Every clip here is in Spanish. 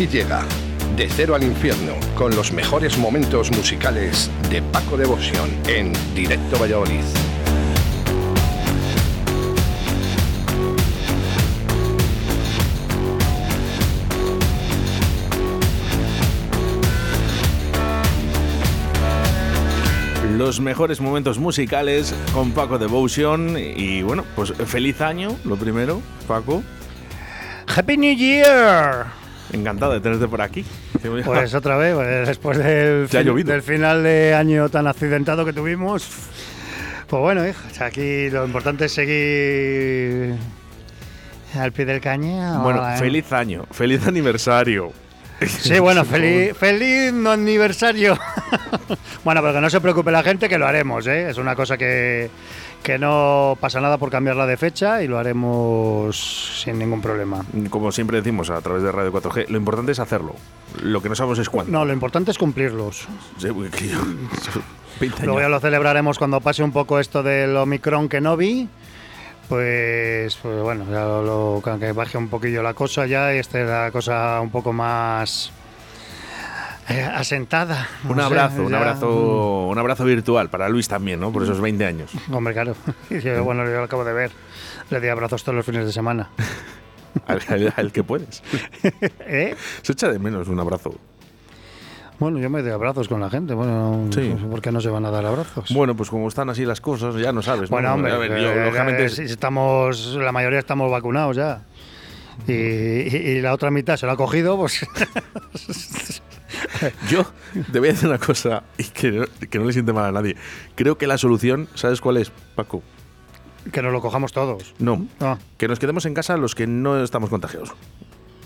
Aquí llega De Cero al Infierno con los mejores momentos musicales de Paco Devoción en Directo Valladolid. Los mejores momentos musicales con Paco Devotion. Y bueno, pues feliz año, lo primero, Paco. Happy New Year. Encantado de tenerte por aquí. Pues otra vez, pues, después del, Ya ha fin- llovido. del final de año tan accidentado que tuvimos. Pues bueno, hijo, aquí lo importante es seguir al pie del cañón. Bueno, ¿eh? feliz año, feliz aniversario. Sí, bueno, feliz, feliz no aniversario. bueno, pero que no se preocupe la gente, que lo haremos, ¿eh? Es una cosa que, que no pasa nada por cambiarla de fecha y lo haremos sin ningún problema. Como siempre decimos a través de Radio 4G, lo importante es hacerlo. Lo que no sabemos es cuándo. No, lo importante es cumplirlos. Sí, porque yo- 20 Luego ya lo celebraremos cuando pase un poco esto del Omicron que no vi. Pues, pues bueno, ya lo, lo- que baje un poquillo la cosa ya y esté la cosa un poco más eh, asentada. No Un sé, abrazo, un ya. abrazo, un abrazo virtual para Luis también, ¿no? Por esos 20 años. Hombre, claro. Bueno, yo lo acabo de ver. Le di abrazos todos los fines de semana. Al, al- al que puedes. ¿Eh? Se echa de menos un abrazo. Bueno, yo me doy abrazos con la gente. Bueno, Sí. no ¿por qué no se van a dar abrazos? Bueno, pues como están así las cosas, ya no sabes. ¿no? Bueno, hombre, A ver, yo, eh, lógicamente, eh, estamos, la mayoría estamos vacunados ya. Y, la otra mitad se lo ha cogido, pues yo te voy a decir una cosa y que no, que no le siente mal a nadie. Creo que la solución, ¿sabes cuál es, Paco? que nos lo cojamos todos. No, Ah. que nos quedemos en casa los que no estamos contagiados.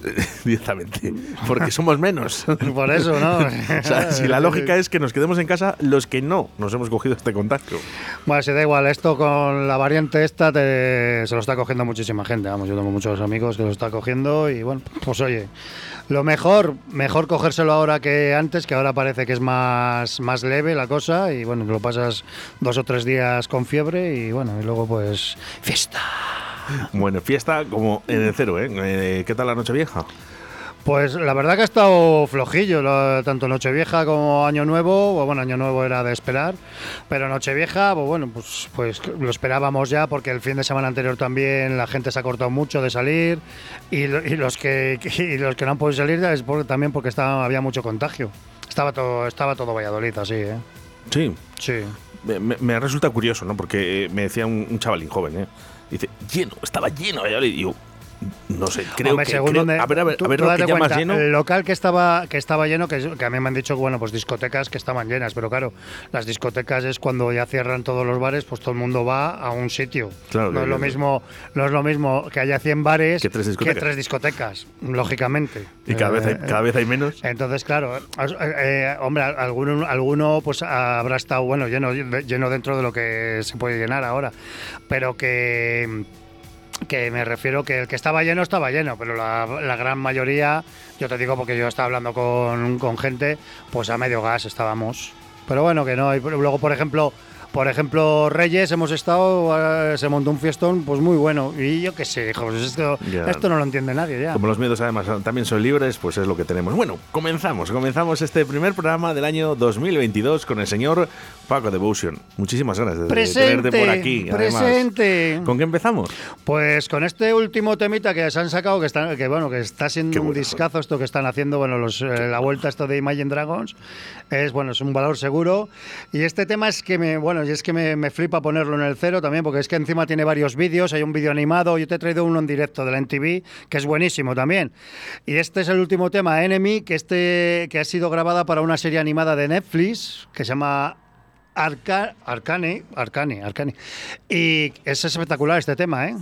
Directamente. Porque somos menos. Por eso, ¿no? O sea, si la lógica es que nos quedemos en casa los que no nos hemos cogido este contagio. Bueno, si da igual, esto con la variante esta te- se lo está cogiendo muchísima gente. Vamos, yo tengo muchos amigos que lo está cogiendo y bueno, pues oye, lo mejor, mejor cogérselo ahora que antes, que ahora parece que es más, más leve la cosa y bueno, lo pasas dos o tres días con fiebre y bueno, y luego pues fiesta. Bueno, fiesta como en el cero, ¿eh? Eh, ¿Qué tal la noche vieja? Pues la verdad que ha estado flojillo, lo- tanto Nochevieja como Año Nuevo. Bueno, Año Nuevo era de esperar, pero Nochevieja, pues bueno, pues, pues lo esperábamos ya porque el fin de semana anterior también la gente se ha cortado mucho de salir y, lo- y los que y los que no han podido salir es por- también porque estaba, había mucho contagio. Estaba todo estaba todo Valladolid así, ¿eh? Sí. Sí. Me, me- me resulta curioso, ¿no? Porque eh, me decía un, un chavalín joven, ¿eh? Dice, lleno, estaba lleno. Y yo, no sé, creo Hombre, que. según creo- donde- a ver, a ver, tú- a ver tú lo que cuenta, lleno. El local que estaba, que estaba lleno, que, que a mí me han dicho que bueno, pues discotecas que estaban llenas, pero claro, las discotecas es cuando ya cierran todos los bares, pues todo el mundo va a un sitio. Claro, no que- es lo mismo, no es lo mismo que haya 100 bares Que tres discotecas. tres discotecas, lógicamente. Y cada, vez hay, Eh, cada vez hay menos. entonces, claro, eh, eh, hombre, alguno, alguno pues habrá estado bueno lleno, lleno dentro de lo que se puede llenar ahora, pero que que me refiero que el que estaba lleno estaba lleno, pero la, gran mayoría, yo te digo porque yo estaba hablando con, con gente, pues a medio gas estábamos. Pero bueno, que no. Y luego, por ejemplo, por ejemplo, Reyes hemos estado, eh, se montó un fiestón, pues muy bueno. Y yo qué sé, hijo, pues esto, Ya. esto no lo entiende nadie ya. Como los medios además también son libres, pues es lo que tenemos. Bueno, comenzamos. Comenzamos este primer programa del año 2022 con el señor Paco Devotion. Muchísimas ganas de Presente, tenerte por aquí. además. presente. ¿Con qué empezamos? Pues con este último temita que se han sacado, que está, que bueno, que está siendo Qué un discazo esto que están haciendo, bueno, los, eh, la vuelta esto de Imagine Dragons, es bueno, es un valor seguro. Y este tema es que me, bueno, y es que me, me flipa ponerlo en el cero también, porque es que encima tiene varios vídeos, hay un vídeo animado, yo te he traído uno en directo de la NTV, que es buenísimo también. Y este es el último tema, Enemy, que, este, que ha sido grabada para una serie animada de Netflix, que se llama Arca- Arcane, Arcane, Arcane. Y es espectacular este tema, ¿eh?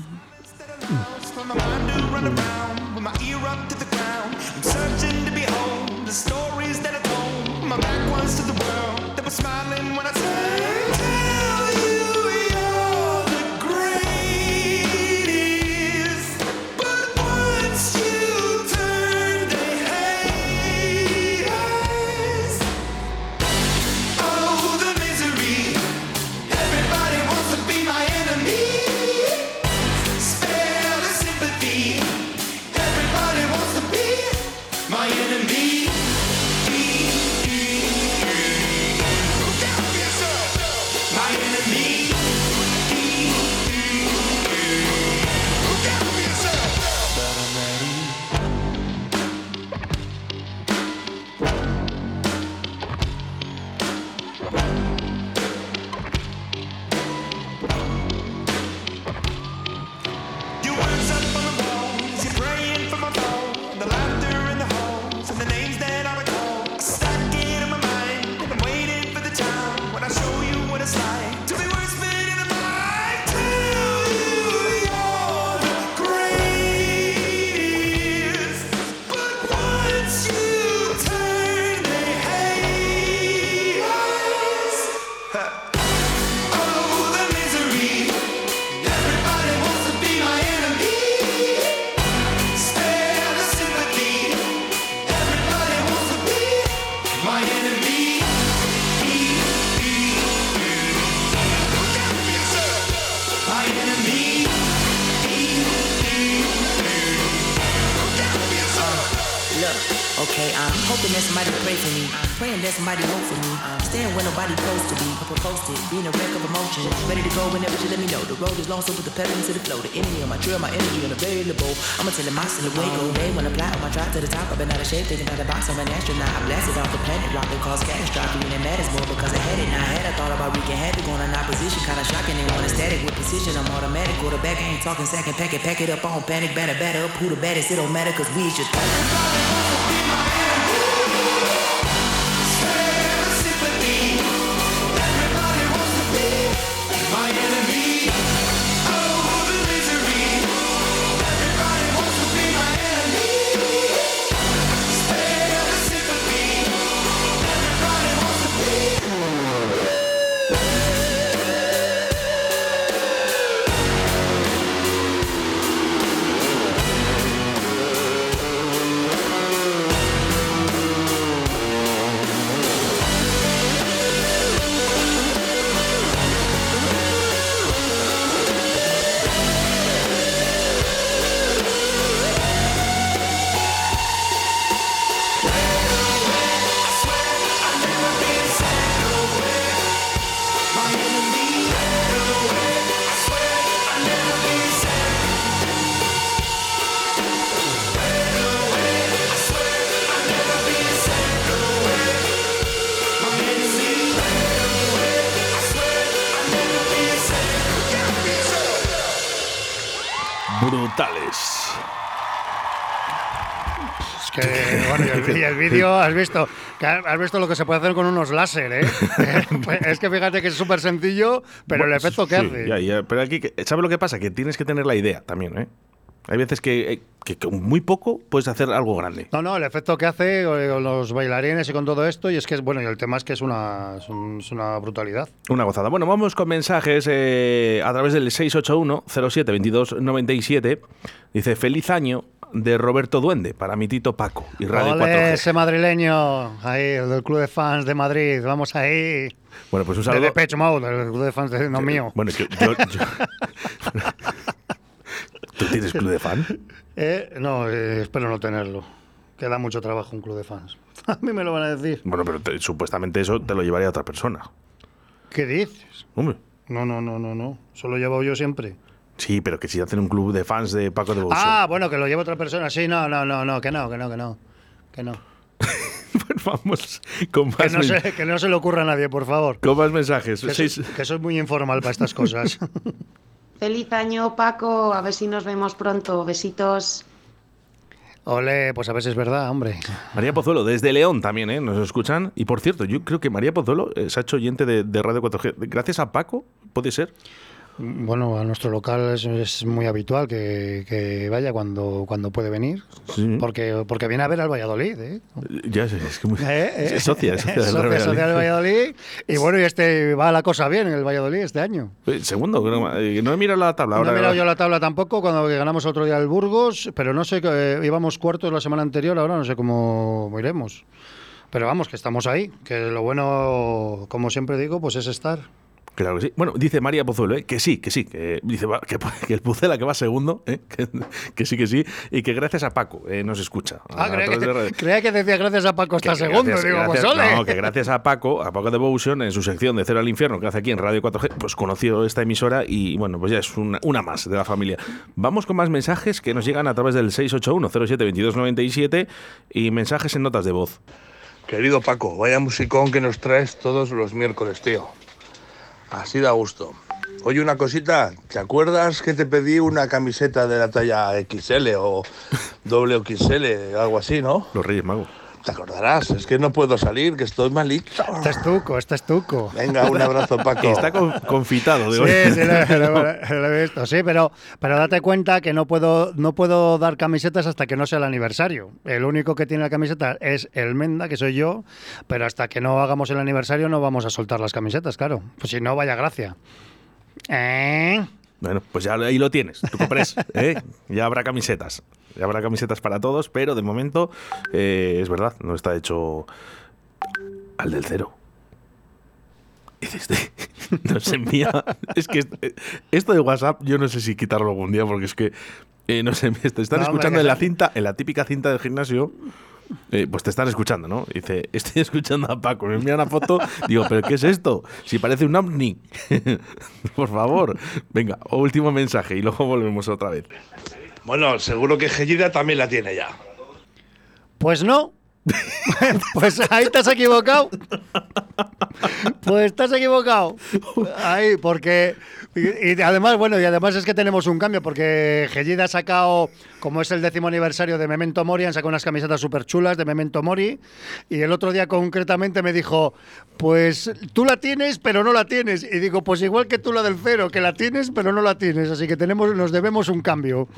Look, okay, I'm hoping that somebody pray for me. Praying that somebody hope for me. Staying where nobody close to be. Couple it, being a wreck of emotion. Ready to go whenever you let me know. The road is long, so put the pedal into the flow. The enemy on my trail, my energy unavailable. I'ma tell him I still away go. Oh. Day when I fly on my drive to the top, I've been out of shape, thinking about the box. I'm an astronaut. I blasted off the planet, rock that caused catastrophe. And it matters more because I had it. Now I had, I thought about wreaking havoc on an opposition. Kinda shocking, they want a static with precision. I'm automatic, quarterback. I ain't talking second, pack it, pack it up on panic, batter, batter up. Who the baddest? It don't matter, cause we is just. Spare bueno, y el, y el vídeo, has visto, has visto lo que se puede hacer con unos láser, ¿eh? Pues es que fíjate que es súper sencillo, pero el efecto que sí, hace. ya, ya, pero aquí, ¿sabes lo que pasa? Que tienes que tener la idea también, ¿eh? Hay veces que, eh, que con muy poco puedes hacer algo grande. No, no, el efecto que hace con los bailarines y con todo esto, y es que bueno, y el tema es que es una, es un- es una brutalidad. Una gozada. Bueno, vamos con mensajes eh, a través del 681-07-2297. Dice, feliz año de Roberto Duende para mi tito Paco y Radio ¡Ole, 4G. ese madrileño! Ahí, el del Club de Fans de Madrid, vamos ahí. Bueno, pues un De saludo. Depeche Mode, el Club de Fans de, no mío. Bueno, yo... yo- yo- ¿Tú tienes club de fan? Eh, no, eh, espero no tenerlo. Queda mucho trabajo un Club de Fans. A mí me lo van a decir. Bueno, pero te- supuestamente eso te lo llevaría otra persona. ¿Qué dices? Hombre. No, no, no, no, no. Eso lo llevo yo siempre. Sí, pero que si hacen un club de fans de Paco de Boucher. Ah, bueno, que lo lleva otra persona. Sí, no, no, no, no, que no, que no, que no. Que no. Vamos con Que más, no, men- se, que no se le ocurra a nadie, por favor. con más mensajes. Que Seis- soy, que soy muy informal para estas cosas. Feliz año, Paco. A ver si nos vemos pronto. Besitos. Ole, pues a ver si es verdad, hombre. María Pozuelo, desde León también, ¿eh? Nos escuchan. Y por cierto, yo creo que María Pozuelo eh, se ha hecho oyente de, de Radio 4G. Gracias a Paco, ¿puede ser? Bueno, a nuestro local es, es muy habitual que, que vaya cuando, cuando puede venir. Sí. Porque, porque viene a ver al Valladolid, ¿eh? Ya sé, es que muy... Eh, eh. Es socia, es socia del Socia- Real socia del Valladolid. Y bueno, y este va la cosa bien en el Valladolid este año. Eh, Segundo, creo, eh, no he mirado la tabla. no Ahora, he mirado yo la tabla tampoco cuando ganamos otro día el Burgos, pero no sé, que íbamos cuartos la semana anterior, ahora no sé cómo iremos. Pero vamos, que estamos ahí, que lo bueno, como siempre digo, pues es estar. Claro que sí. Bueno, dice María Pozuelo, ¿eh? que sí, que sí. Que, dice que, que el Pucela que va segundo, ¿eh? que, que sí, que sí. Y que gracias a Paco eh, nos escucha. Ah, A creía de que, creía que decía gracias a Paco está Que segundo. gracias- Digo, pues gracias- ole. No, que gracias a Paco, a Paco Devotion, en su sección de Cero al Infierno, que hace aquí en Radio 4G, pues conoció esta emisora y bueno, pues ya es una, una más de la familia. Vamos con más mensajes que nos llegan a través del 681-07-2297 y mensajes en notas de voz. Querido Paco, vaya musicón que nos traes todos los miércoles, tío. Así da gusto. Oye, una cosita, ¿te acuerdas que te pedí una camiseta de la talla XL o doble XL, algo así, no? Los Reyes Magos. Te acordarás, es que no puedo salir, que estoy malito. Este es tuco, este es tuco. Venga, un abrazo, Paco. Está con- confitado. digo. Sí, sí, lo, lo- lo he visto, sí, pero, pero date cuenta que no puedo, no puedo dar camisetas hasta que no sea el aniversario. El único que tiene la camiseta es el Menda, que soy yo, pero hasta que no hagamos el aniversario no vamos a soltar las camisetas, claro. Pues si no, vaya gracia. ¿Eh? Bueno, pues ya ahí lo tienes, tu comprés, ¿eh? Ya habrá camisetas. Ya habrá camisetas para todos, pero de momento, eh, es verdad, no está hecho al del cero. Dices, nos envía. Es que est- esto de WhatsApp, yo no sé si quitarlo algún día, porque es que eh, no sé, te están No, escuchando en la cinta, en la típica cinta del gimnasio. Eh, pues te están escuchando, ¿no? Dice, estoy escuchando a Paco, me envía una foto, digo, ¿pero qué es esto? Si parece un ovni. Por favor. Venga, último mensaje y luego volvemos otra vez. Bueno, seguro que Gellida también la tiene ya. Pues no. pues ahí has equivocado. Pues estás equivocado. Ahí, porque. Y, y además, bueno, y además es que tenemos un cambio, porque Gellida ha sacado, como es el décimo aniversario de Memento Mori, han sacado unas camisetas súper chulas de Memento Mori. Y el otro día concretamente me dijo: Pues tú la tienes, pero no la tienes. Y digo: Pues igual que tú la del cero, que la tienes, pero no la tienes. Así que tenemos, nos debemos un cambio.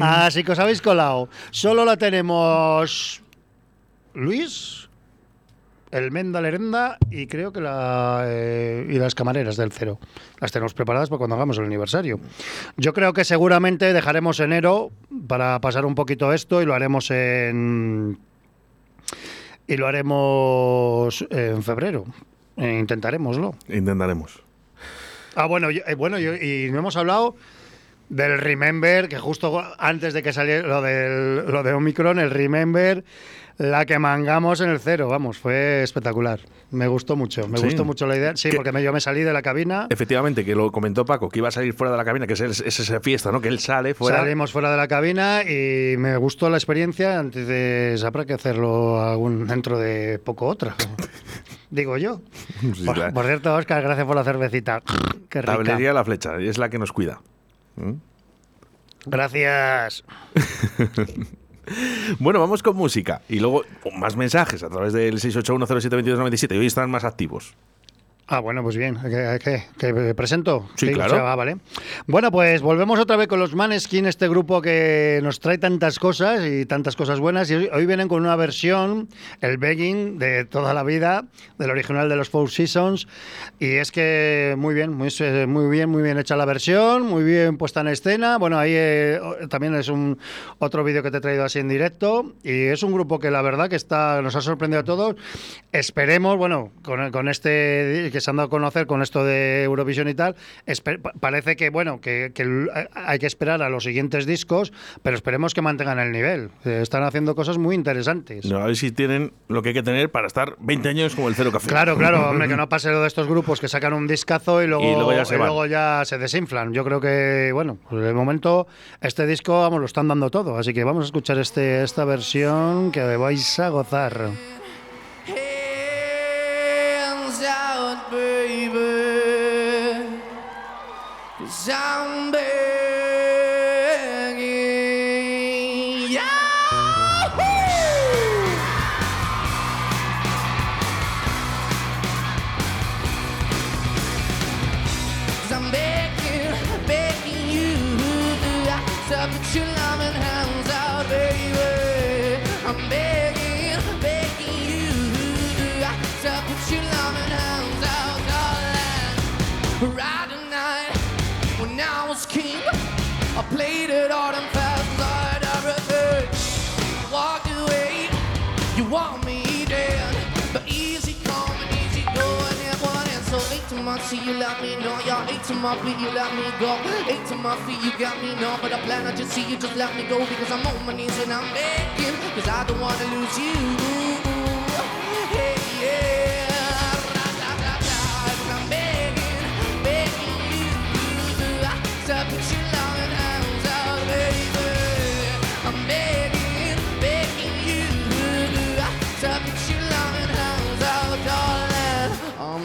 Así que os habéis colado. Solo la tenemos Luis, el Menda Lerenda y creo que la eh, y las camareras del cero. Las tenemos preparadas para cuando hagamos el aniversario. Yo creo que seguramente dejaremos enero para pasar un poquito esto y lo haremos en y lo haremos en febrero. Eh, intentaremoslo. Intentaremos. Ah, bueno, yo- eh, bueno yo- y no hemos hablado del Remember, que justo antes de que saliera lo, del, lo de Omicron, el Remember, la que mangamos en el cero, vamos, fue espectacular. Me gustó mucho, me Sí. gustó mucho la idea. Sí, ¿Qué? porque me- yo me salí de la cabina, Efectivamente, que lo comentó Paco, que iba a salir fuera de la cabina, que es, el- es esa fiesta, ¿no? Que él sale fuera. salimos fuera de la cabina y me gustó la experiencia. Entonces habrá que hacerlo algún, dentro de poco otra. Digo yo. Sí, Por, la- por cierto, Oscar, gracias por la cervecita. Qué rica. Tablería La Flecha, es la que nos cuida. ¿Mm? Gracias. Bueno, vamos con música y luego más mensajes a través del 681072297. Y hoy están más activos. Ah, bueno, pues bien. ¿Qué, qué- qué presento? Sí, claro. o sea, va, vale. Bueno, pues volvemos otra vez con los Maneskin, este grupo que nos trae tantas cosas y tantas cosas buenas. Y hoy, hoy vienen con una versión, el Begging, de toda la vida, del original de los Four Seasons. Y es que muy bien, muy, muy bien, muy bien hecha la versión, muy bien puesta en escena. Bueno, ahí eh, también es un otro vídeo que te he traído así en directo. Y es un grupo que la verdad que está nos ha sorprendido a todos. Esperemos, bueno, con, con este que se han dado a conocer con esto de Eurovisión y tal, parece que bueno, que, que l- hay que esperar a los siguientes discos, pero esperemos que mantengan el nivel. Eh, Están haciendo cosas muy interesantes. A ver si tienen lo que hay que tener para estar 20 años como el Cero Café. Claro, claro, hombre, que no pase lo de estos grupos que sacan un discazo y luego, Y luego ya se y luego ya se desinflan. Yo creo que, bueno, pues de momento este disco, vamos, lo están dando todo. Así que vamos a escuchar este, esta versión que vais a gozar. Baby. Cause I'm begging. I played it hard and fast, like everything. Walked away, you want me dead, but easy come and easy go, and it wasn't so late to my see you let me know, y'all eight to my feet, you let me go, eight to my feet, you got me know, but I plan not just see you just let me go. Because I'm on my knees and I'm begging, cause I don't wanna lose you.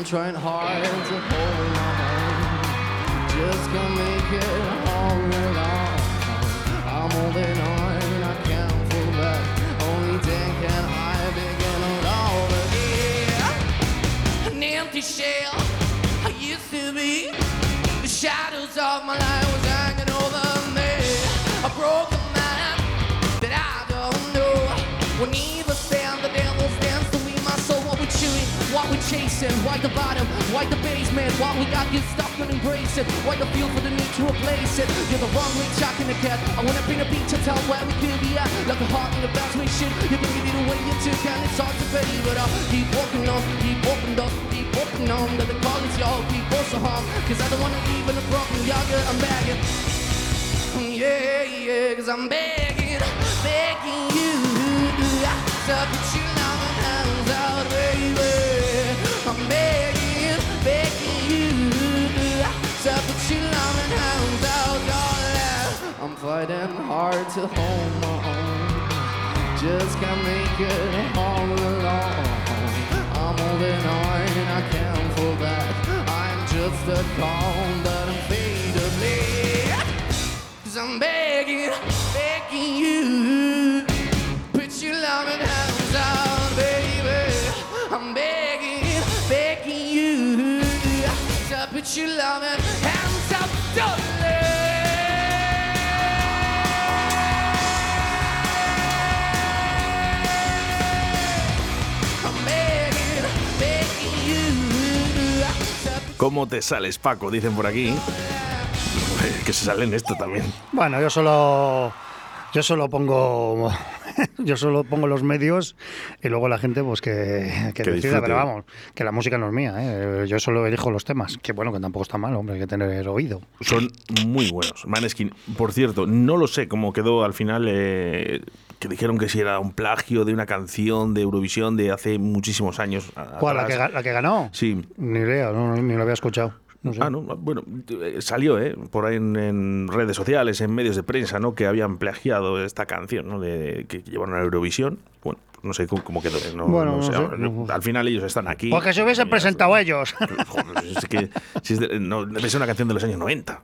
Trying hard to hold on, just can't make it all along. I'm holding on and I can't pull back. Only then can I begin all over again. An empty shell I used to be. The shadows of my life what we chasing, why the bottom, why the basement, what we got get stuck and embrace it. Why the feel for the need to replace it. You're the wrong way, chuck in the cat. I wanna bring a beat to tell where we could be at. Like a heart in the best way, shit. You can get it away you took, and it's hard to pay, but I'll keep walking on, keep walking on, keep walking on. That the call is y'all, keep also home. Cause I don't wanna leave in a broken yogurt, I'm begging. Yeah, yeah, cause I'm begging, begging you to put your loving hands out, baby. Begging, begging you to put your loving hands out. I'm fighting hard to hold my own, just can't make it all alone. I'm holding on and I can't fall back. I'm just a call that I'm faded Cause I'm begging, begging you. To put your loving hands out, darling. I'm begging, begging you. to ¿Cómo te sales, Paco? Dicen por aquí. Que se sale en esto también. Bueno, yo solo yo solo pongo yo solo pongo los medios y luego la gente pues que, que Que decida, pero vamos, que la música no es mía, ¿eh? yo solo elijo los temas, que bueno, que tampoco está mal, hombre, hay que tener oído. Son muy buenos. Maneskin, por cierto, no lo sé cómo quedó al final. eh, que dijeron que si era un plagio de una canción de Eurovisión de hace muchísimos años. ¿Cuál? ¿La que, la que ganó? Sí. Ni idea, no, ni lo había escuchado. No sé. Ah, no, bueno, eh, salió, ¿eh? Por ahí en, en redes sociales, en medios de prensa, ¿no? Que habían plagiado esta canción, ¿no? De, que llevaron a Eurovisión. Bueno, no sé cómo, cómo quedó. ¿eh? No, Bueno, no no sé. sé. Ahora, Al final ellos están aquí. Porque se hubiesen presentado ellos. Joder, es que si es de- no, debe ser una canción de los años 90.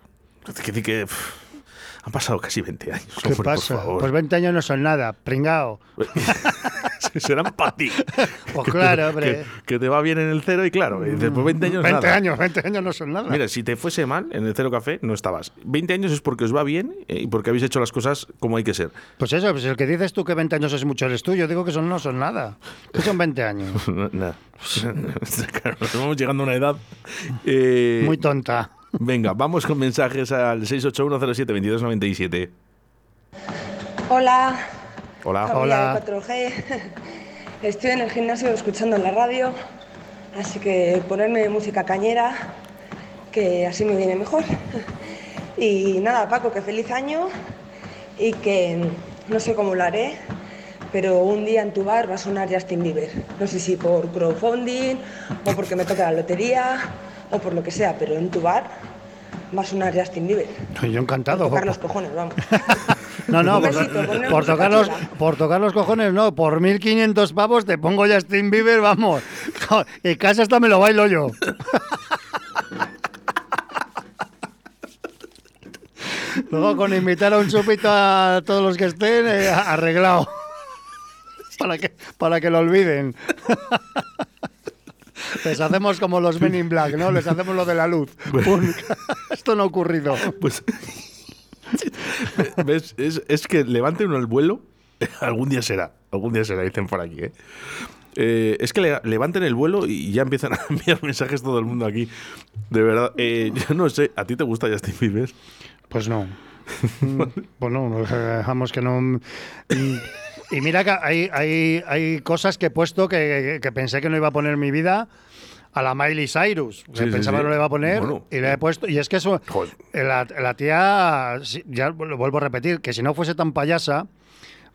Es que, decir que pff, han pasado casi 20 años. ¿Qué hombre, pasa? Por favor. Pues 20 años no son nada, pringao. Serán para ti. Pues Que te- claro, hombre. Que, que te va bien en el cero y claro, y después 20 años 20 nada. años, 20 años no son nada. Mira, si te fuese mal en el Cero Café, no estabas. 20 años es porque os va bien eh, y porque habéis hecho las cosas como hay que ser. Pues eso, pues el que dices tú que 20 años es mucho eres tú, yo digo que son no son nada. Que son 20 años. Nada. Claro, nos vamos llegando a una edad. eh, Muy tonta. Venga, vamos con mensajes al 681072297. Hola, Hola. 4G. Estoy en el gimnasio escuchando la radio, así que ponerme música cañera, que así me viene mejor. Y nada, Paco, que feliz año y que no sé cómo lo haré, pero un día en tu bar va a sonar Justin Bieber. No sé si por crowdfunding o porque me toca la lotería o por lo que sea, pero en tu bar va a sonar Justin Bieber. Yo encantado. Tocar los cojones, vamos. No, no, por, besito, tocar los, por tocar los cojones no, por 1.500 pavos te pongo Justin Bieber, vamos, en casa hasta me lo bailo yo. Luego con invitar a un chupito a todos los que estén, eh, arreglado. Para que, para que lo olviden. Les hacemos como los Men in Black, ¿no? Les hacemos lo de la luz. Pum. Esto no ha ocurrido. Pues. ¿Ves? Es, es que levante uno el vuelo. Algún día será. Algún día será, dicen por aquí, ¿eh? Eh, es que le- levanten el vuelo y ya empiezan a enviar mensajes todo el mundo aquí. De verdad. Eh, yo no sé, ¿a ti te gusta Justin Bieber? Pues no. Mm, Pues dejamos que no. Y mira que hay, hay, hay cosas que he puesto que, que pensé que no iba a poner en mi vida a la Miley Cyrus. Sí, sí, pensaba sí. que no le iba a poner Bueno. y le he puesto. Y es que eso. La, la tía, ya lo vuelvo a repetir, que si no fuese tan payasa,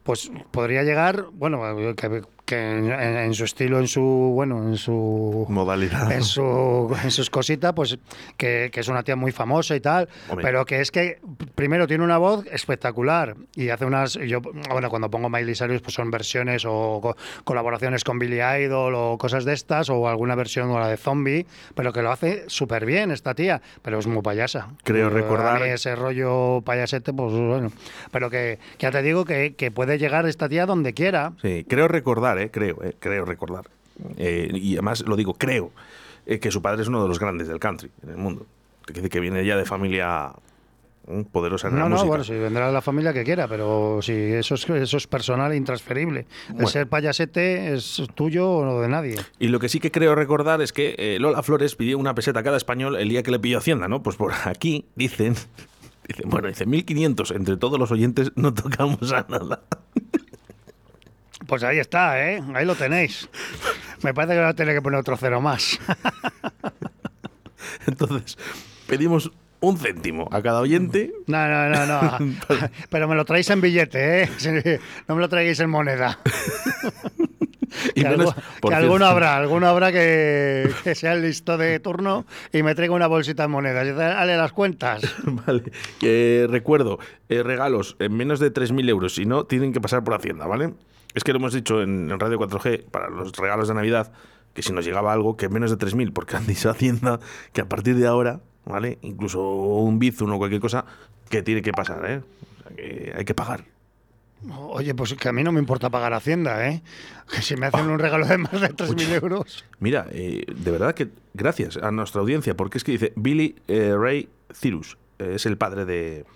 pues podría llegar, bueno, que, que en, en su estilo, en su, bueno, en su Modalidad. en, su, en sus cositas, pues que, que es una tía muy famosa y tal, Hombre. pero que es que primero tiene una voz espectacular y hace unas, yo, bueno, cuando pongo Miley Cyrus pues son versiones o co- colaboraciones con Billy Idol o cosas de estas o alguna versión o la de Zombie, pero que lo hace súper bien esta tía, pero es muy payasa. Creo recordar- ese rollo payasete, pues bueno, pero que, que ya te digo que, que puede llegar esta tía donde quiera. Sí, creo recordar, eh, creo, eh, creo recordar. Eh, y además lo digo, creo, eh, que su padre es uno de los grandes del country en el mundo. Que viene ya de familia mm, poderosa en No, la no, música. bueno, si vendrá la familia que quiera, pero si eso es, eso es personal e intransferible. Bueno. El ser payasete es tuyo o no de nadie. Y lo que sí que creo recordar es que eh, Lola Flores pidió una peseta a cada español el día que le pidió Hacienda, ¿no? Pues por aquí dicen, dicen bueno, dice 1500 entre todos los oyentes no tocamos a nada. Pues ahí está, ¿eh? Ahí lo tenéis. Me parece que voy a tener que poner otro cero más. Entonces, pedimos un céntimo a cada oyente. No, no, no, no. Pero me lo traéis en billete, ¿eh? No me lo traigáis en moneda. Y que menos, alguno habrá, alguno habrá que, que sea el listo de turno y me traiga una bolsita de monedas. Dale las cuentas. Vale. Eh, recuerdo, eh, regalos en menos de 3.000 euros. Si no, tienen que pasar por Hacienda, ¿vale? Es que lo hemos dicho en, Radio 4G para los regalos de Navidad, que si nos llegaba algo, que menos de 3.000, porque han dicho Hacienda que a partir de ahora, ¿vale? Incluso un Bizum o cualquier cosa, que tiene que pasar, ¿eh? O sea, que hay que pagar. Oye, pues que a mí no me importa pagar Hacienda, ¿eh? Que si me hacen un regalo de más de 3.000 euros. Mira, eh, de verdad que gracias a nuestra audiencia, porque es que dice Billy eh, Ray Cyrus, eh, es el padre de,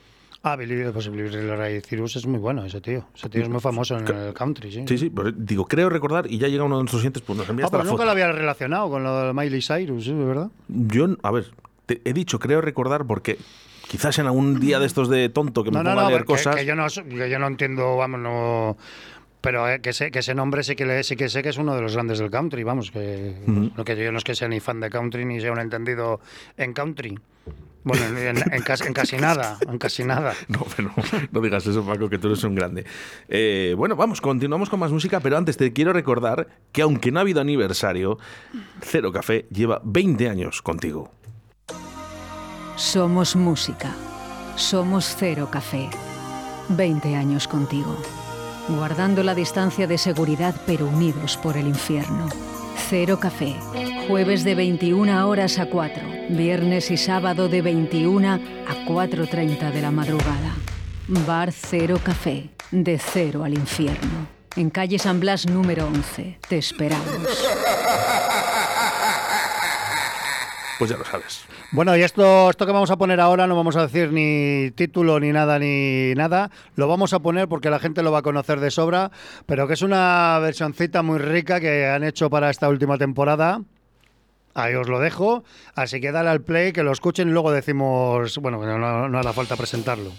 Ah, Billy, pues Billy Ray Cyrus es muy bueno, ese tío. Ese tío es muy famoso en el country, sí. Sí, sí, pues digo, creo recordar, y ya llega uno de nuestros oyentes, pues nos envía Ah, hasta pues la nunca foto. lo había relacionado con lo de Miley Cyrus, ¿sí? ¿De verdad? Yo, a ver, te he dicho, creo recordar, porque quizás en algún día de estos de tonto que me No, no, ponga a no, leer que, cosas. que yo no, que yo no entiendo, vamos, no... Pero eh, que, sé, que ese nombre sí que, le, sí que sé que es uno de los grandes del country, vamos, que, Ujú. no, que yo no es que sea ni fan de country ni sea un entendido en country. Bueno, en, en- en casi, en casi nada, en casi nada. No, pero no digas eso, Paco, que tú eres un grande. Eh, bueno, vamos, continuamos con más música, pero antes te quiero recordar que aunque no ha habido aniversario, Cero Café lleva 20 años contigo. Somos música. Somos Cero Café. 20 años contigo. Guardando la distancia de seguridad pero unidos por el infierno. Cero Café. Jueves de 21 horas a 4. Viernes y sábado de 21 a 4.30 de la madrugada. Bar Cero Café. De cero al infierno. En calle San Blas número 11. Te esperamos. Pues ya lo sabes. Bueno, y esto, esto que vamos a poner ahora no vamos a decir ni título ni nada ni nada. Lo vamos a poner porque la gente lo va a conocer de sobra, pero que es una versioncita muy rica que han hecho para esta última temporada. Ahí os lo dejo. Así que dale al play, que lo escuchen y luego decimos, bueno, no, no, hará falta presentarlo.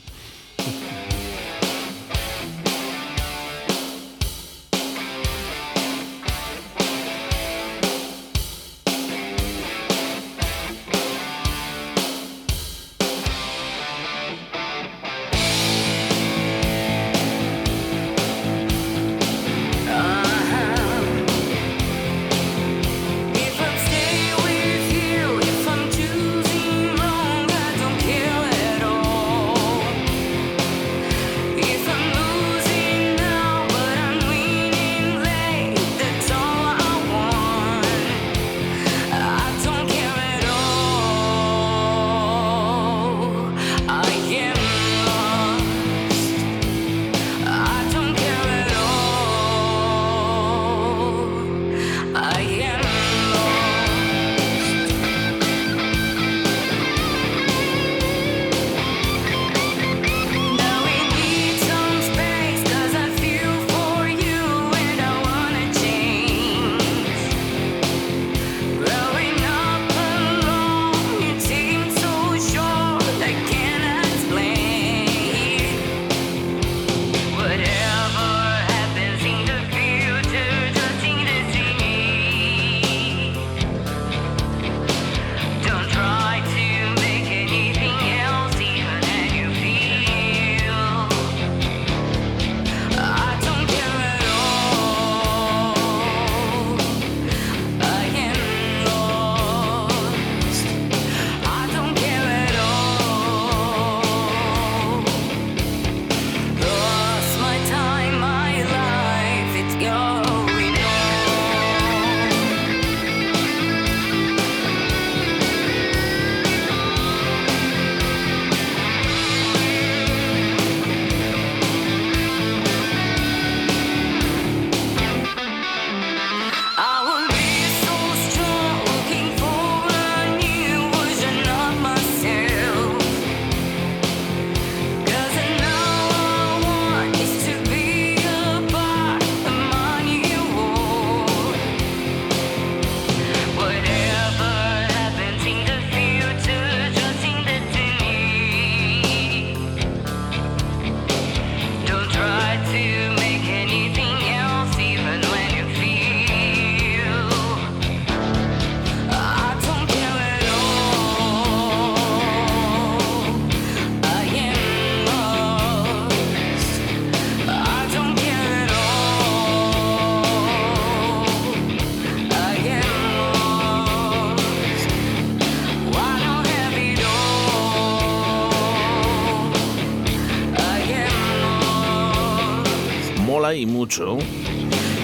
Mucho.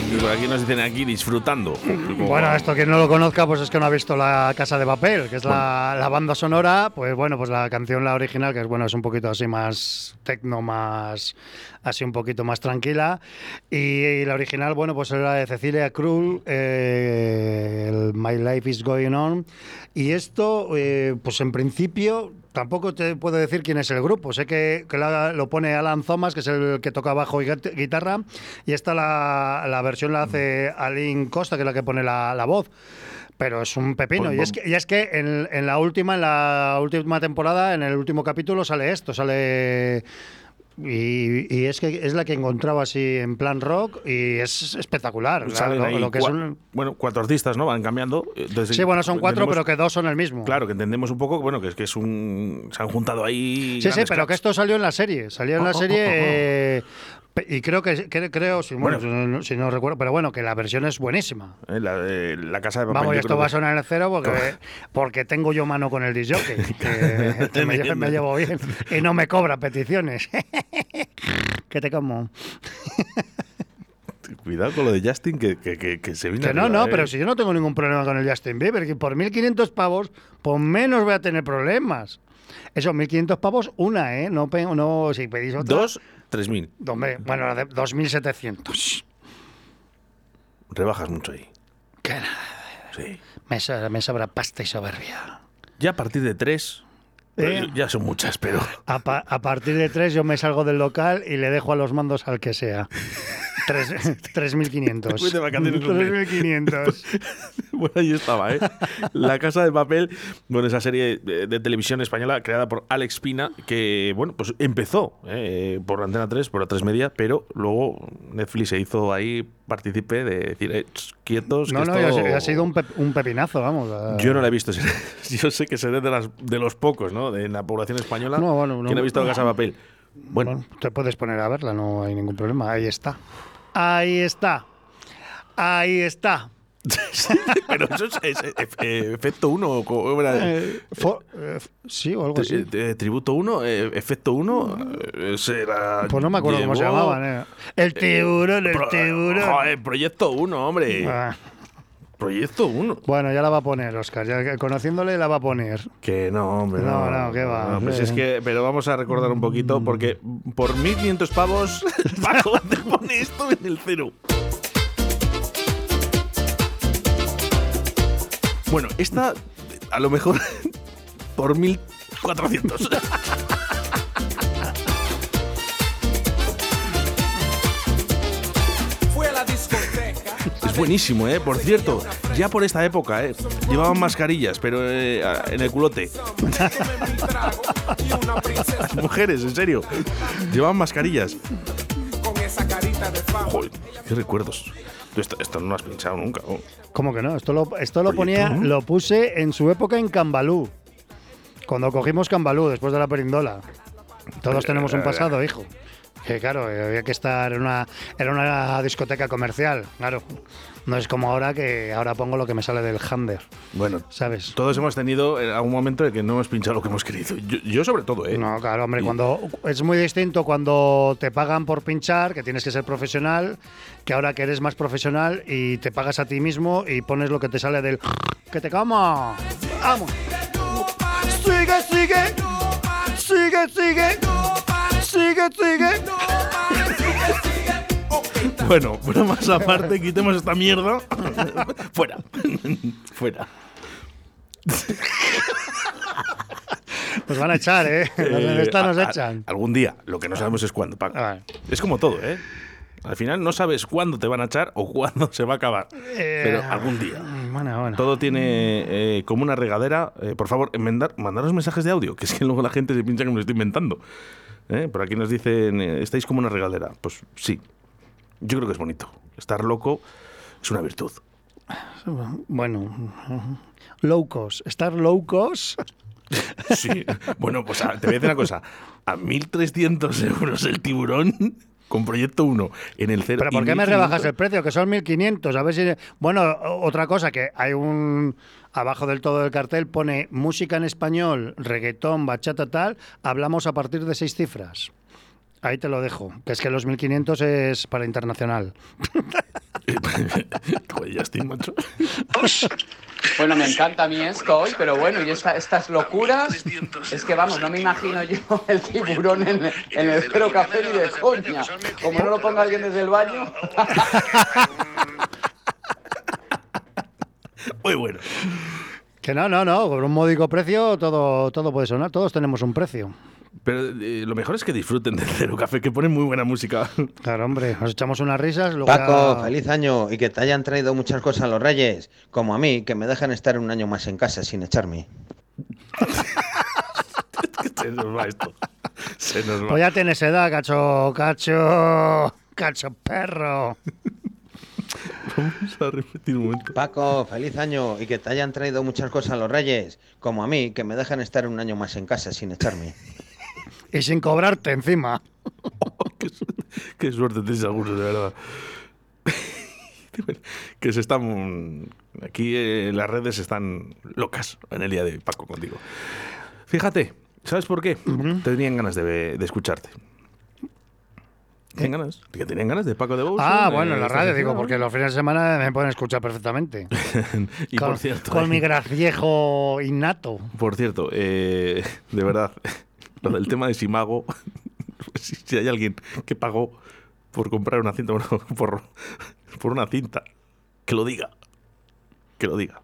Y por aquí nos dicen aquí disfrutando. Bueno, esto quien no lo conozca, pues es que no ha visto La Casa de Papel, que es la, la banda sonora. Pues bueno, pues la canción, la original, que es bueno, es un poquito así más tecno, más así un poquito más tranquila. Y, la original, bueno, pues era de Cecilia Krull, eh, el My Life is Going On. Y esto, eh, pues en principio, tampoco te puedo decir quién es el grupo. Sé que, que la- lo pone Alan Thomas, que es el que toca bajo y guit- guitarra, y esta la, la versión la hace Aline Costa, que es la que pone la, la voz. Pero es un pepino. Pues y, es que, y es que en, en la última, en la última temporada, en el último capítulo, sale esto, sale. Y, y es que es la que encontraba así en plan rock y es espectacular. Lo, ahí lo que es cua- un- Bueno, cuatro artistas, ¿no? Van cambiando. Entonces, Sí, bueno, son cuatro, pero que dos son el mismo. Claro, que entendemos un poco, bueno, que es que es un. Se han juntado ahí. Sí, sí, pero que esto salió en la serie. Salió en Oh, la oh, serie. oh, oh. eh, pe- y creo que, que- creo, si, bueno, Bueno. si no- si no recuerdo, pero bueno, que la versión es buenísima. Eh, La, eh, la casa de papel. Vamos, esto va a sonar en el cero porque, porque tengo yo mano con el disjockey, que, que me, lle- me llevo bien y no me cobra peticiones. que te como. Cuidado con lo de Justin, que, que, que, que se viene. Que no, arriba, no, eh. pero si yo no tengo ningún problema con el Justin Bieber, que por 1.500 pavos, por menos voy a tener problemas. Eso, 1.500 pavos, una, ¿eh? No, no si pedís otra. Dos, tres mil. Hombre, bueno, la de 2.700. Rebajas mucho ahí. Que nada. Sí. Me, sobra- me sobra pasta y soberbia. Ya a partir de tres. Eh. Ya son muchas, pero. A, pa- a partir de 3 yo me salgo del local y le dejo a los mandos al que sea. Tres- 3.500. Voy de vacaciones, hombre. 3.500. Bueno, ahí estaba, ¿eh? La Casa de Papel, bueno, esa serie de, de televisión española creada por Alex Pina, que, bueno, pues empezó ¿eh? por Antena 3, por la 3 Media, pero luego Netflix se hizo ahí partícipe de decir, eh, quietos, No, que no, esto... ha, sido un, pep- un pepinazo, vamos. Yo no la he visto. Yo sé que seré de, las, de los pocos, ¿no? De la población española No, bueno, no. que no ha visto la Casa de Papel. Bueno, Bueno, te puedes poner a verla, no hay ningún problema. Ahí está. Ahí está. Ahí está. pero eso es, es- es- eh, efecto 1. Eh, eh, sí, o algo así. tributo 1, efecto 1, será. Pues no me acuerdo cómo se llevó- llamaban. eh. El tiburón, el Pro- tiburón. Joder, proyecto 1, hombre. Ah, Proyecto 1. bueno, ya la va a poner, Oscar. Ya que conociéndole la va a poner. Que no, hombre. No, no, qué va. No, pues Sí. es que, pero vamos a recordar un poquito, porque por 1500 pavos, Paco te pone esto en el cero. Bueno, esta, a lo mejor, por 1400. buenísimo, ¿eh? Por cierto, ya por esta época, ¿eh? Llevaban mascarillas, pero eh, en el culote. Las mujeres, en serio. Llevaban mascarillas. Joder, qué recuerdos. Esto, esto no lo has pinchado nunca. ¿no? ¿Cómo que no? Esto lo, esto lo ponía, lo puse en su época en Cambalú. Cuando cogimos Cambalú, después de la perindola. Todos tenemos un pasado, hijo. Que claro, eh, había que estar en una, era una discoteca comercial, claro. No es como ahora que ahora pongo lo que me sale del Hamber, Bueno, ¿sabes? todos hemos tenido en algún momento en que no hemos pinchado lo que hemos querido. Yo, yo sobre todo, ¿eh? No, claro, hombre, Y- cuando es muy distinto cuando te pagan por pinchar, que tienes que ser profesional, que ahora que eres más profesional y te pagas a ti mismo y pones lo que te sale del que te cama. Vamos. Sigue, sigue. Sigue, sigue. Sigue, sigue. Bueno, bromas aparte, quitemos esta mierda. Fuera. Fuera. Nos van a echar, ¿eh? Eh, Esta nos a- a- echan. algún día. Lo que no sabemos es cuándo, Paco. Ah. Es como todo, ¿eh? Al final no sabes cuándo te van a echar o cuándo se va a acabar. Eh, Pero algún día. Bueno, bueno. Todo tiene eh, como una regadera. Eh, por favor, enmendar, mandaros mensajes de audio, que es que luego la gente se piensa que me lo estoy inventando. ¿Eh? Por aquí nos dicen, eh, estáis como una regadera. Pues sí, yo creo que es bonito. Estar loco es una virtud. Bueno. Low cost. Estar low cost. Sí. bueno, pues a- te voy a decir una cosa. A 1.300 euros el tiburón con Proyecto 1 en el cero. ¿Pero por qué me 1.500. rebajas el precio? Que son 1.500. A ver si... Bueno, otra cosa, que hay un... Abajo del todo del cartel pone música en español, reggaetón, bachata, tal. Hablamos a partir de seis cifras. Ahí te lo dejo. Que es que los 1500 es para internacional. Joder, Justin, macho. Bueno, me encanta a mí esto hoy, pero bueno, y esta- estas locuras, es que vamos, no me imagino yo el tiburón en, en el cero café ni de coña. Como no lo ponga alguien desde el baño. Muy bueno. Que no, no, no. Por un módico precio todo, todo puede sonar. Todos tenemos un precio. Pero eh, lo mejor es que disfruten del Cero Café, que ponen muy buena música. Claro, hombre. Nos echamos unas risas. Luego Paco, ya- feliz año y que te hayan traído muchas cosas los reyes, como a mí, que me dejan estar un año más en casa sin echarme. Se nos va esto. Se nos va. Pues ya tienes edad, cacho, cacho, cacho perro. Vamos a repetir un momento. Paco, feliz año y que te hayan traído muchas cosas los reyes, como a mí, que me dejan estar un año más en casa sin echarme. Y sin cobrarte encima. Qué suerte tenéis algunos, de verdad. que se están. Aquí eh, las redes están locas en el día de hoy, Paco, contigo. Fíjate, ¿sabes por qué? Tenían ganas de, de escucharte. ¿Tenían ganas? Que tenían ganas de Paco de Bous. Ah, bueno, en la radio, digo, porque los fines de semana me pueden escuchar perfectamente. y con, por cierto. con mi graciejo innato. Por cierto, eh, de verdad, lo del tema de Simago, si, si hay alguien que pagó por comprar una cinta, bueno, por, por una cinta, que lo diga. Que lo diga.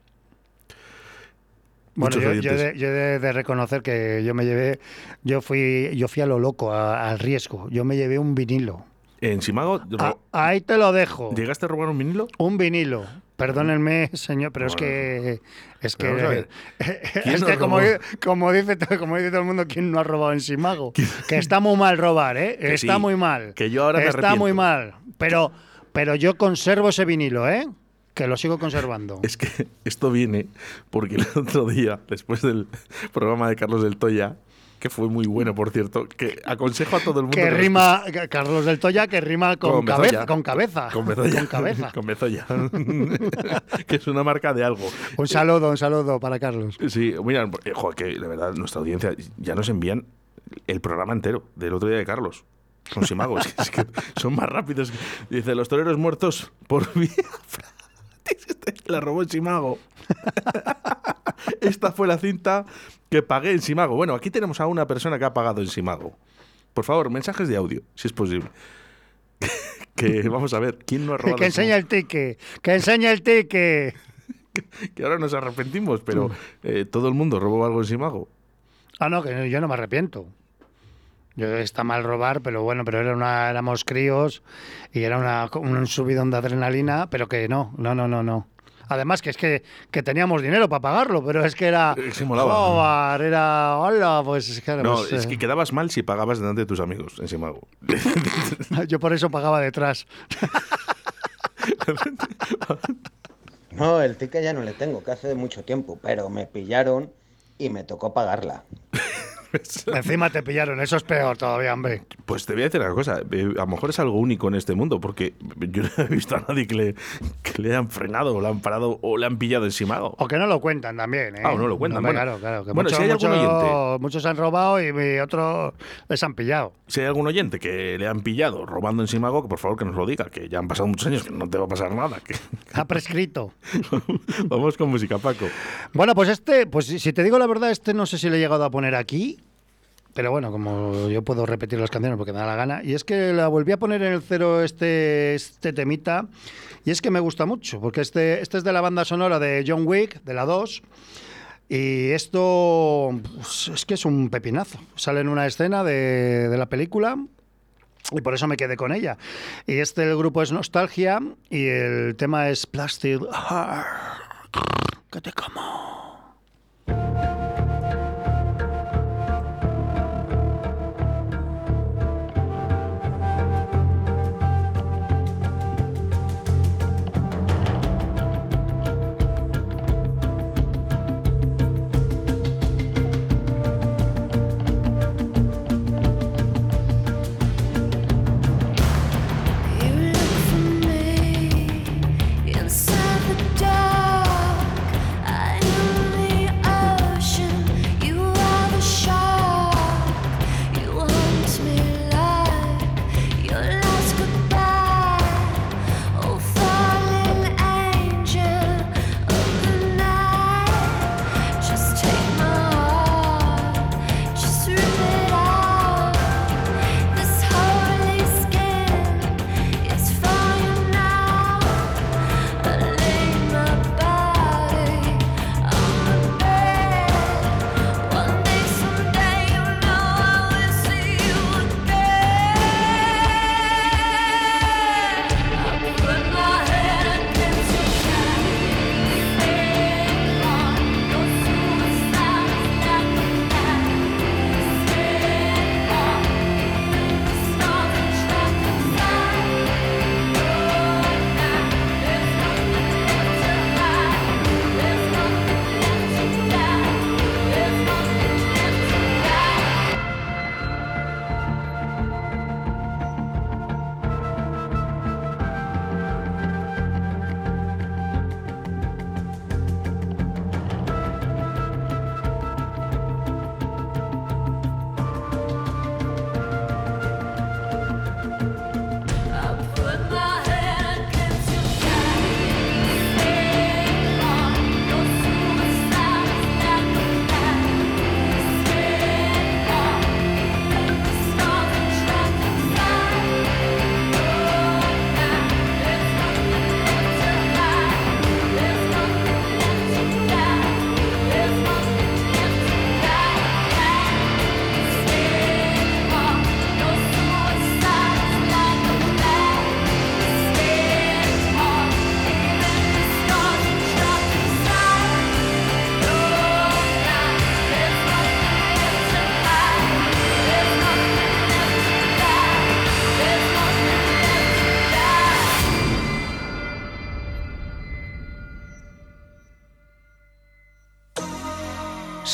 Bueno, yo, yo de, yo de- de reconocer que yo me llevé, yo fui, yo fui a lo loco, a- al riesgo. Yo me llevé un vinilo. En Simago, Ah, ahí te lo dejo. ¿llegaste a robar un vinilo? Un vinilo. Perdónenme, señor, pero es que es que, Pero vamos a ver, ¿quién es que como, como dice como dice todo el mundo, ¿quién no ha robado en Simago? Que está muy mal robar, ¿eh? Que está sí, muy mal. que yo ahora me Está muy mal. Pero pero yo conservo ese vinilo, ¿eh? Que lo sigo conservando. Es que esto viene porque el otro día, después del programa de Carlos del Toya, que fue muy bueno, por cierto, que aconsejo a todo el mundo. Que rima, Carlos del Toya, que rima con, cabeza, con cabeza. Con Bezoya. Con cabeza. Con Bezoya. que es una marca de algo. Un saludo, un saludo para Carlos. Sí, mira, eh, joder, que de verdad nuestra audiencia ya nos envían el programa entero del otro día de Carlos. Con Simago, es que, son más rápidos. Dice, los toreros muertos por vía La robó Simago. Esta fue la cinta que pagué en Simago. Bueno, aquí tenemos a una persona que ha pagado en Simago. Por favor, mensajes de audio, si es posible. que vamos a ver, ¿quién no ha robado Que en enseña el ticket, que enseña el ticket. que ahora nos arrepentimos, pero eh, todo el mundo robó algo en Simago. Ah, no, que yo no me arrepiento. Yo está mal robar, pero bueno, pero era una, éramos críos y era una, un subidón de adrenalina, pero que no, no, no, no, no. Además que es que, que teníamos dinero para pagarlo, pero es que era... Sí molaba. era... Hola, pues claro, No, pues, es eh, que quedabas mal si pagabas delante de tus amigos en Simago. Yo por eso pagaba detrás. No, el ticket ya no le tengo, que hace mucho tiempo, pero me pillaron y me tocó pagarla. Encima te pillaron, eso es peor todavía, hombre. Pues te voy a decir una cosa, eh, a lo mejor es algo único en este mundo, porque yo no he visto a nadie que le, que le han frenado o le han parado o le han pillado en Simago. O que no lo cuentan también, ¿eh? Ah, no lo cuentan, Hombre, bueno. claro, claro. Que Bueno, muchos, si hay algún oyente. muchos han robado y otros les han pillado. Si hay algún oyente que le han pillado robando en Simago, que por favor que nos lo diga, que ya han pasado muchos años, que no te va a pasar nada. Que... Ha prescrito. Vamos con música, Paco. Bueno, pues este, pues si si te digo la verdad, este no sé si le he llegado a poner aquí. Pero bueno, como yo puedo repetir las canciones porque me da la gana. Y es que la volví a poner en el cero este, este temita. Y es que me gusta mucho, porque este, este es de la banda sonora de John Wick, de la 2. Y esto pues, es que es un pepinazo. Sale en una escena de, de la película. Y por eso me quedé con ella. Y este el grupo es Nostalgia y el tema es Plastic Heart. Que te como.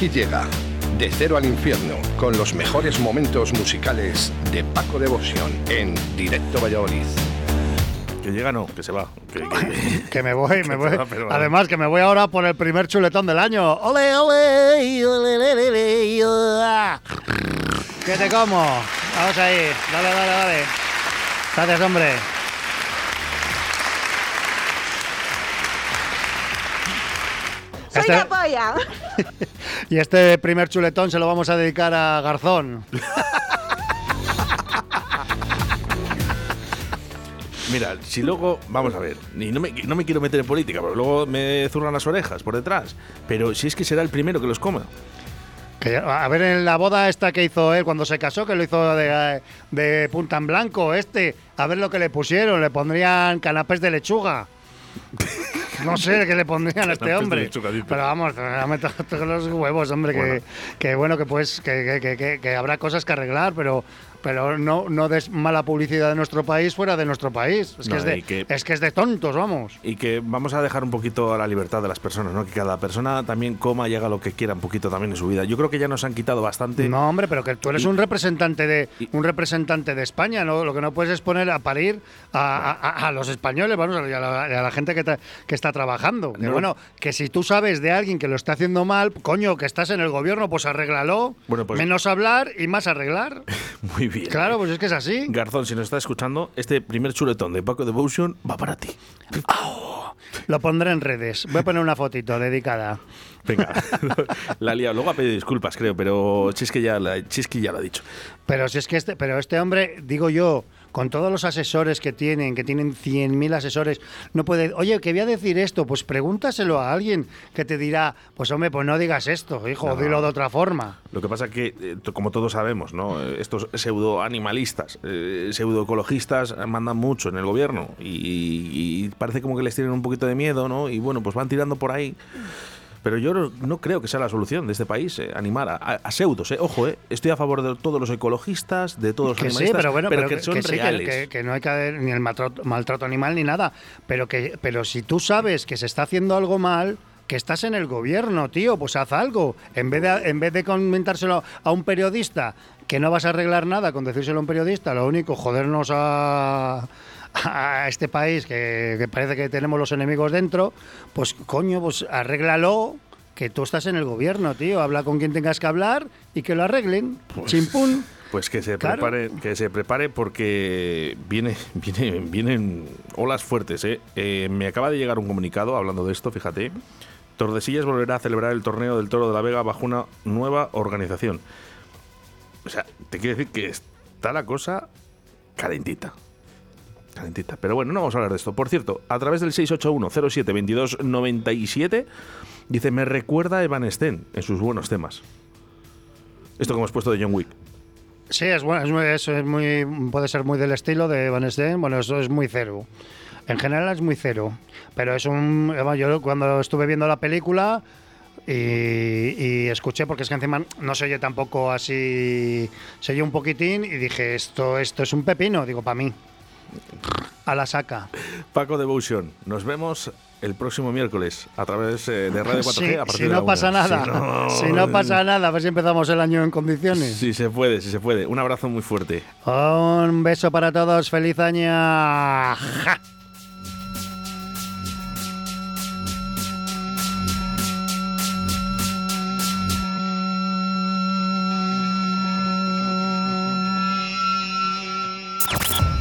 Aquí llega De Cero al Infierno con los mejores momentos musicales de Paco Devoción en Directo Valladolid. Que llega no, que se va. Que, que- Que me voy, me voy. va, Además, que me voy ahora por el primer chuletón del año. ¡Ole, ole! ole, ole, ole, ole! ¿Qué te como? Vamos ahí. Dale, dale, dale. Gracias, hombre. Soy Este- la polla. Y este primer chuletón se lo vamos a dedicar a Garzón. Mira, si luego, vamos a ver, y no me, no me quiero meter en política, pero luego me zurran las orejas por detrás. Pero si es que será el primero que los coma. Que a ver, en la boda esta que hizo él cuando se casó, que lo hizo de, de punta en blanco, este, a ver lo que le pusieron, le pondrían canapés de lechuga. No sé qué le pondrían a este hombre. Pero vamos, me toco los huevos, hombre, Bueno. que, que bueno, que pues que, que- que- que- que habrá cosas que arreglar, pero pero no, no des mala publicidad de nuestro país fuera de nuestro país. Es, No, que, es, de, que- es que es de tontos, vamos. Y que vamos a dejar un poquito a la libertad de las personas, ¿no? Que cada persona también coma y haga lo que quiera un poquito también en su vida. Yo creo que ya nos han quitado bastante. No, hombre, pero que tú eres Y- un representante de un representante de España, ¿no? Lo que no puedes es poner a parir a, a- a los españoles, vamos, y a la, la gente que, que está trabajando. Que No. bueno, que si tú sabes de alguien que lo está haciendo mal, coño, que estás en el gobierno, pues arréglalo. Bueno, pues- Menos hablar y más arreglar. Muy bien. Claro, pues es que es así. Garzón, si nos está escuchando, este primer chuletón de Paco Devotion va para ti. Lo pondré en redes. Voy a poner una fotito dedicada. Venga, la lía. Luego ha pedido disculpas, creo, pero Chisque ya, la, Chisqui ya lo ha dicho. Pero si es que este, pero este hombre, digo yo, con todos los asesores que tienen, que tienen 100.000 asesores, no puede, oye, que voy a decir esto, pues pregúntaselo a alguien que te dirá, pues hombre, pues no digas esto, hijo, No. dilo de otra forma. Lo que pasa es que, eh, como todos sabemos, ¿no? Eh, estos pseudo-animalistas, eh, pseudo-ecologistas mandan mucho en el gobierno y, y parece como que les tienen un poquito de miedo, ¿no? Y bueno, pues van tirando por ahí. Pero yo no, no creo que sea la solución de este país, eh, animar a, a- a pseudos, eh. Ojo, eh, estoy a favor de todos los ecologistas, de todos los Que sí, animalistas, pero bueno, pero, que, son que sí, reales. que, que no hay que haber ni el maltrato, maltrato animal ni nada. Pero que, pero si tú sabes que se está haciendo algo mal, que estás en el gobierno, tío, pues haz algo. En vez de, en vez de comentárselo a un periodista, que no vas a arreglar nada con decírselo a un periodista, lo único, jodernos a a este país que, que parece que tenemos los enemigos dentro, pues coño, pues arréglalo, que tú estás en el gobierno, tío. Habla con quien tengas que hablar y que lo arreglen. Chimpún. Pues que se Claro. prepare, que se prepare porque viene, viene, vienen olas fuertes. ¿eh? Eh, me acaba de llegar un comunicado hablando de esto, fíjate. Tordesillas volverá a celebrar el torneo del Toro de la Vega bajo una nueva organización. O sea, te quiero decir que está la cosa calentita. Pero bueno, no vamos a hablar de esto. Por cierto, a través del 681-07-2297 dice, me recuerda a Evan Sten en sus buenos temas. Esto que hemos puesto de John Wick. Sí, es bueno, es muy, es muy, puede ser muy del estilo de Van Steen. Bueno, eso es muy cero. En general es muy cero. Pero es un. Yo cuando estuve viendo la película y, y escuché, porque es que encima no se oye tampoco así. Se oye un poquitín y dije, esto, esto es un pepino, digo, para mí. A la saca. Paco Devotion, nos vemos el próximo miércoles a través eh, de Radio 4G Sí, a partir si de la no pasa una. nada, Si no- si no pasa nada, a ver si empezamos el año en condiciones. Si se puede, si se puede. Un abrazo muy fuerte. Un beso para todos, feliz año. Ja.